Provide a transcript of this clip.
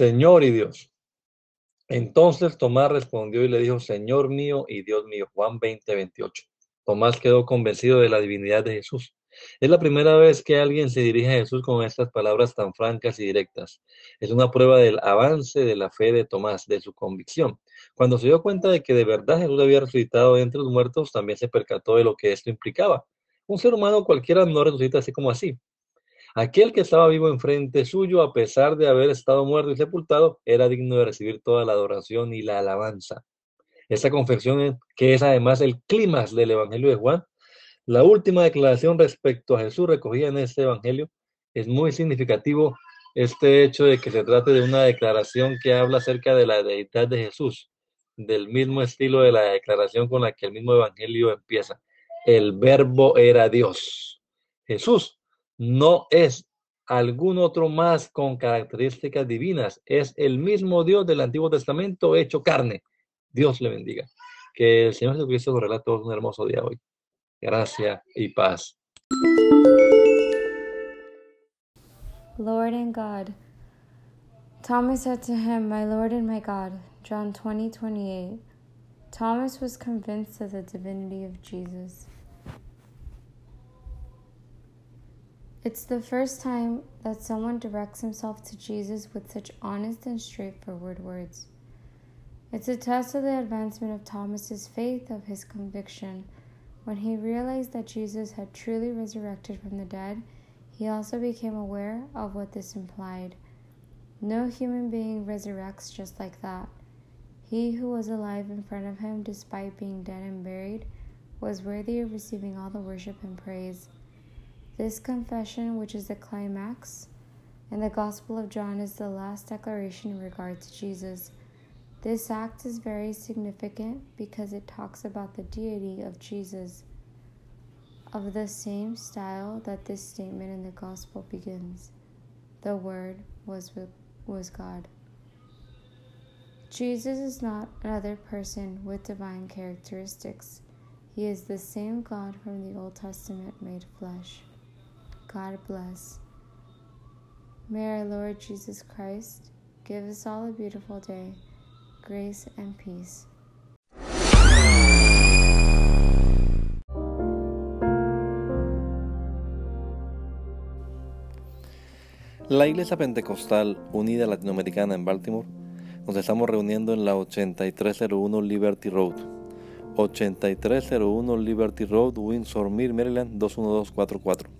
Señor y Dios. Entonces Tomás respondió y le dijo, Señor mío y Dios mío. Juan 20, 28. Tomás quedó convencido de la divinidad de Jesús. Es la primera vez que alguien se dirige a Jesús con estas palabras tan francas y directas. Es una prueba del avance de la fe de Tomás, de su convicción. Cuando se dio cuenta de que de verdad Jesús había resucitado entre los muertos, también se percató de lo que esto implicaba. Un ser humano cualquiera no resucita así como así. Aquel que estaba vivo enfrente suyo, a pesar de haber estado muerto y sepultado, era digno de recibir toda la adoración y la alabanza. Esta confesión, que es además el clímax del Evangelio de Juan, la última declaración respecto a Jesús recogida en este Evangelio, es muy significativo este hecho de que se trate de una declaración que habla acerca de la deidad de Jesús, del mismo estilo de la declaración con la que el mismo Evangelio empieza. El verbo era Dios. Jesús no es algún otro más con características divinas, es el mismo Dios del Antiguo Testamento hecho carne. Dios le bendiga. Que el Señor Jesucristo nos regala un hermoso día hoy. Gracia y paz. Lord and God. Thomas said to him, My Lord and my God. John 20, 28. Thomas was convinced of the divinity of Jesus. It's the first time that someone directs himself to Jesus with such honest and straightforward words. It's a test of the advancement of Thomas's faith, of his conviction. When he realized that Jesus had truly resurrected from the dead, he also became aware of what this implied. No human being resurrects just like that. He who was alive in front of him, despite being dead and buried, was worthy of receiving all the worship and praise. This confession, which is the climax in the Gospel of John, is the last declaration in regard to Jesus. This act is very significant because it talks about the deity of Jesus, of the same style that this statement in the Gospel begins. The Word was, with, was God. Jesus is not another person with divine characteristics. He is the same God from the Old Testament made flesh. God bless. May our Lord Jesus Christ give us all a beautiful day, grace and peace. La Iglesia Pentecostal Unida Latinoamericana en Baltimore nos estamos reuniendo en la 8301 Liberty Road. 8301 Liberty Road, Windsor Mill, Maryland 21244